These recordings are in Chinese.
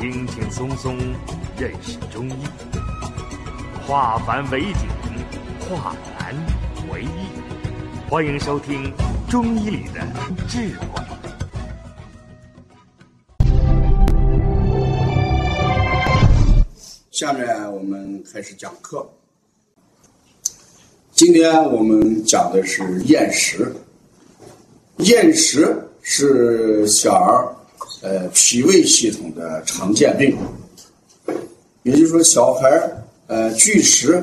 轻轻松松认识中医，化繁为简，化难为易。欢迎收听《中医里的智慧》。下面我们开始讲课。今天我们讲的是厌食。厌食是小儿呃脾胃系统的常见病，也就是说，小孩儿呃拒食、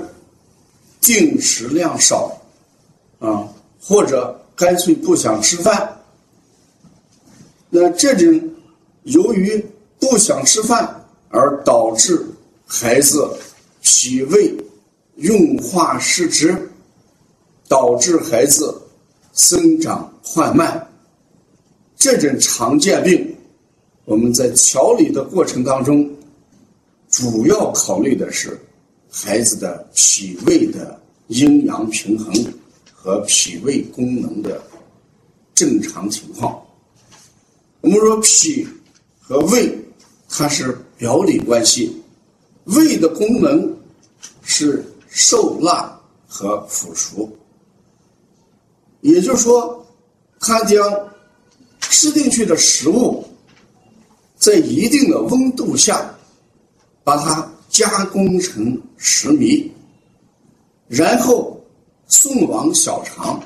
进食量少啊，或者干脆不想吃饭。那这种由于不想吃饭而导致孩子脾胃运化失职，导致孩子生长缓慢，这种常见病，我们在调理的过程当中，主要考虑的是孩子的脾胃的阴阳平衡和脾胃功能的正常情况。我们说脾和胃它是表里关系。胃的功能是受辣和腐熟，也就是说，它将吃进去的食物在一定的温度下把它加工成食糜，然后送往小肠，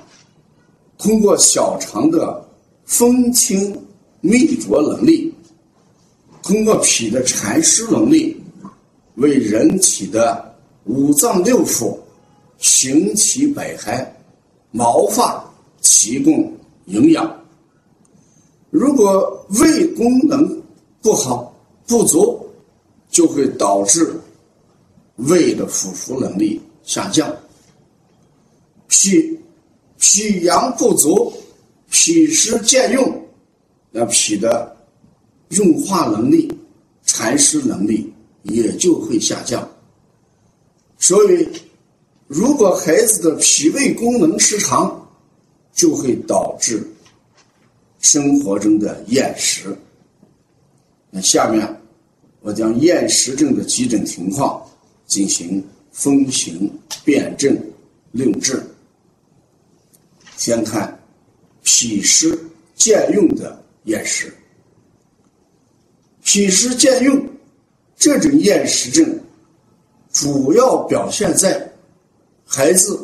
通过小肠的分清泌浊能力，通过脾的产湿能力。为人体的五脏六腑、行气百骸、毛发提供营养。如果胃功能不好、不足，就会导致胃的腐熟能力下降。脾脾阳不足，脾湿兼用，那脾的运化能力、产湿能力。也就会下降，所以，如果孩子的脾胃功能失常，就会导致生活中的厌食。那下面我将厌食症的急诊情况进行分型辨证论治。先看脾湿兼用的厌食，脾湿兼用。这种厌食症主要表现在孩子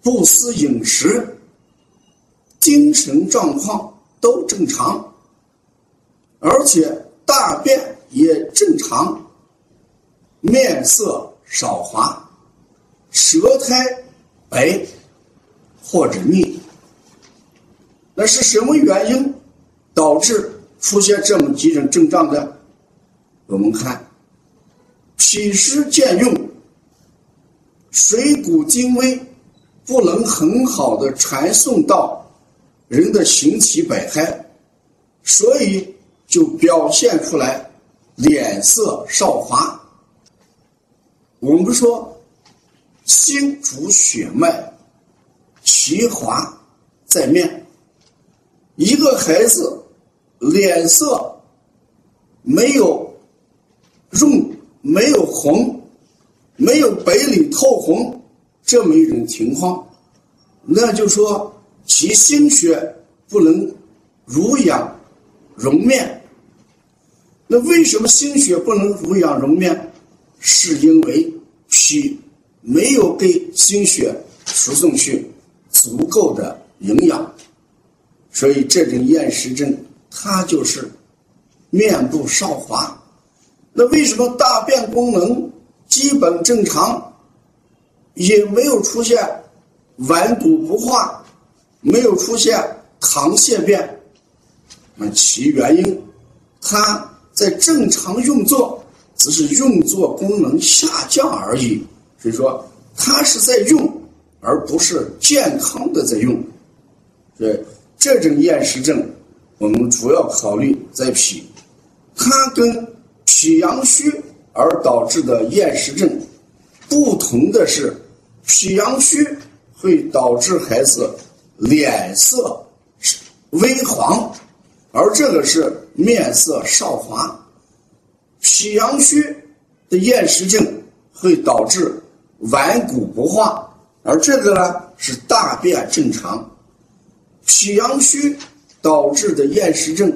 不思饮食、精神状况都正常，而且大便也正常，面色少滑，舌苔白或者腻。那是什么原因导致出现这么几种症状的？我们看。脾湿兼用，水谷精微，不能很好的传送到人的形体百骸，所以就表现出来脸色少滑。我们说，心主血脉，其华在面。一个孩子脸色没有润。没有红，没有白里透红这么一种情况，那就说其心血不能濡养容面。那为什么心血不能濡养容面？是因为脾没有给心血输送去足够的营养，所以这种厌食症它就是面部少滑。那为什么大便功能基本正常，也没有出现顽固不化，没有出现溏泻便？那其原因，它在正常运作，只是运作功能下降而已。所以说，它是在用，而不是健康的在用。对这种厌食症，我们主要考虑在脾，它跟。脾阳虚而导致的厌食症，不同的是，脾阳虚会导致孩子脸色微黄，而这个是面色少华。脾阳虚的厌食症会导致顽固不化，而这个呢是大便正常。脾阳虚导致的厌食症，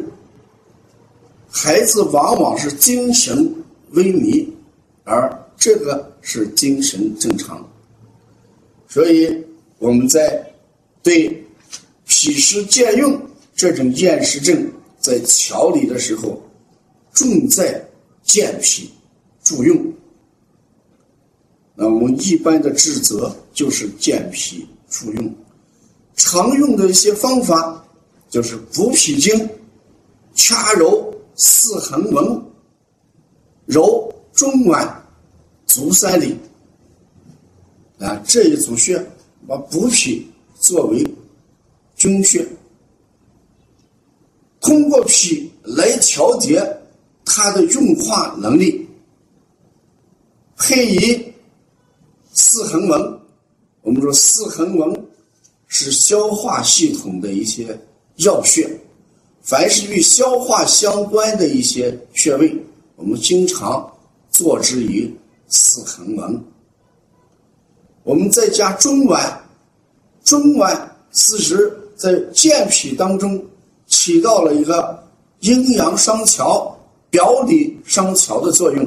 孩子往往是精神萎靡，而这个是精神正常。所以我们在对脾湿健运这种厌食症在调理的时候，重在健脾助运。那我们一般的治则就是健脾助运。常用的一些方法就是补脾经，掐揉四横纹，揉中脘、足三里。啊，这一组穴把补脾作为君穴，通过脾来调节它的运化能力，配以四横纹。我们说四横纹。是消化系统的一些要穴，凡是与消化相关的一些穴位，我们经常做之于四横纹。我们再加中脘，中脘此时在健脾当中起到了一个阴阳商调、表里商调的作用。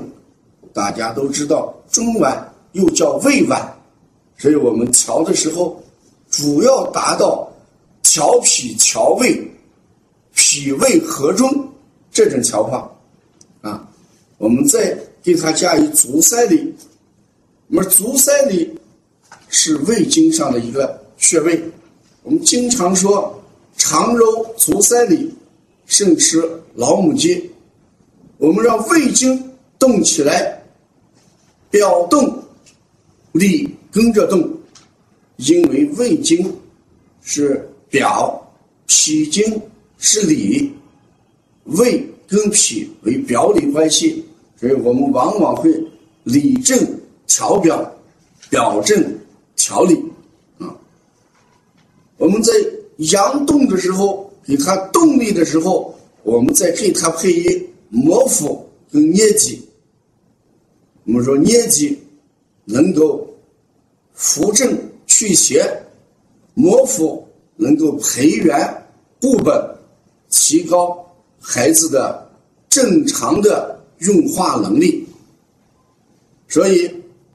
大家都知道，中脘又叫胃脘，所以我们调的时候。主要达到调脾调胃、脾胃和中这种调法啊。我们再给它加以足三里，那么足三里是胃经上的一个穴位。我们经常说常揉足三里，胜吃老母鸡。我们让胃经动起来，表动，里跟着动。因为胃经是表，脾经是里，胃跟脾为表里关系，所以我们往往会里正调表，表正调里啊。我们在阳动的时候，给它动力的时候，我们再给它配以摩腹跟捏脊。我们说捏脊能够扶正。去邪，摩腹能够培元固本，提高孩子的正常的运化能力。所以，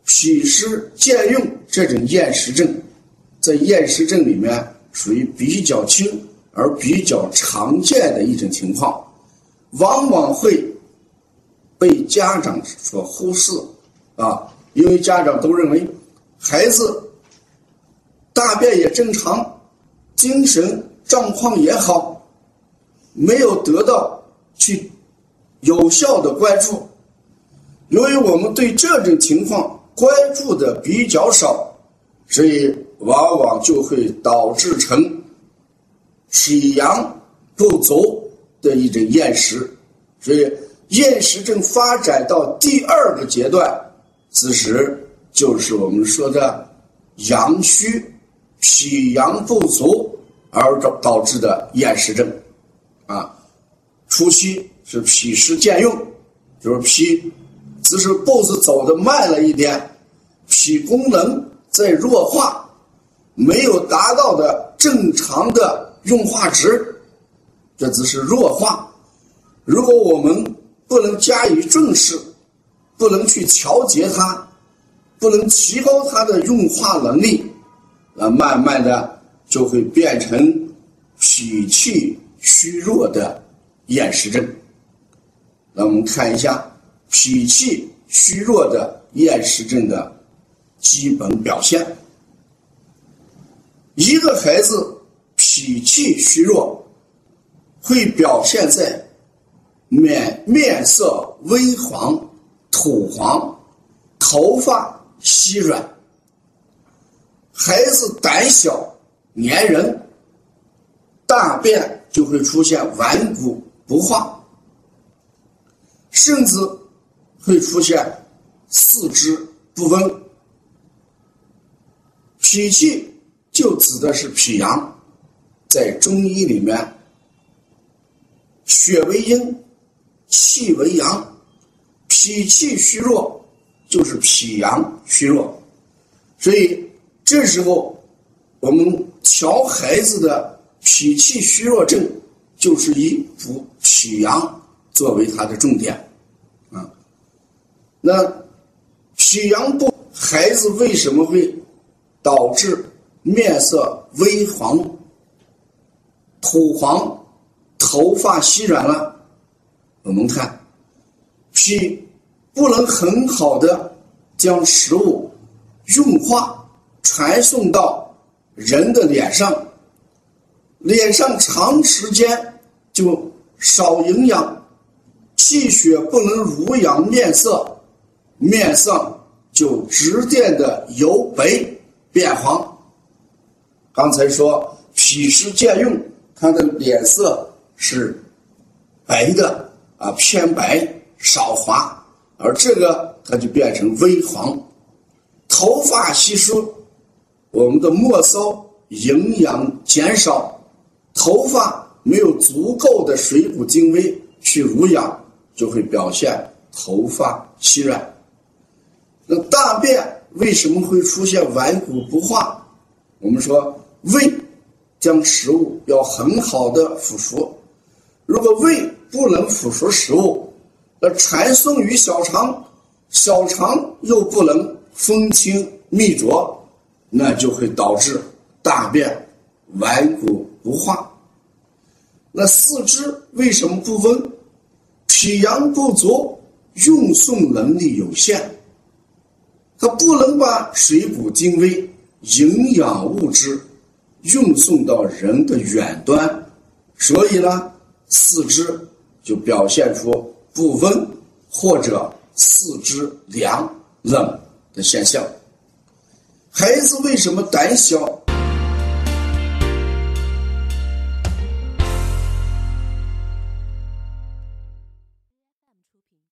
脾湿健运这种厌食症，在厌食症里面属于比较轻而比较常见的一种情况，往往会被家长所忽视啊，因为家长都认为孩子。大便也正常，精神状况也好，没有得到去有效的关注。由于我们对这种情况关注的比较少，所以往往就会导致成脾阳不足的一种厌食。所以厌食症发展到第二个阶段，此时就是我们说的阳虚。脾阳不足而导导致的厌食症，啊，初期是脾湿健运，就是脾只是步子走的慢了一点，脾功能在弱化，没有达到的正常的运化值，这只是弱化。如果我们不能加以重视，不能去调节它，不能提高它的运化能力。那慢慢的就会变成脾气虚弱的厌食症。那我们看一下脾气虚弱的厌食症的基本表现。一个孩子脾气虚弱，会表现在面面色微黄、土黄、头发稀软。孩子胆小、粘人，大便就会出现顽固不化，甚至会出现四肢不温。脾气就指的是脾阳，在中医里面，血为阴，气为阳，脾气虚弱就是脾阳虚弱，所以这时候我们调孩子的脾气虚弱症，就是以补脾阳作为它的重点啊。那脾阳不，孩子为什么会导致面色微黄、土黄？头发稀软了，我们看脾不能很好的将食物运化传送到人的脸上，脸上长时间就少营养，气血不能濡养面色，面上就直渐的由白变黄。刚才说脾湿兼用，他的脸色。是白的啊，偏白少滑，而这个它就变成微黄。头发稀疏，我们的末梢营养减少，头发没有足够的水谷精微去濡养，就会表现头发稀软。那大便为什么会出现顽固不化？我们说胃将食物要很好的腐熟。如果胃不能腐熟食物，那传送于小肠，小肠又不能风清泌浊，那就会导致大便顽固不化。那四肢为什么不温？脾阳不足，运送能力有限，它不能把水谷精微、营养物质运送到人的远端，所以呢？四肢就表现出不温或者四肢凉冷的现象。孩子为什么胆小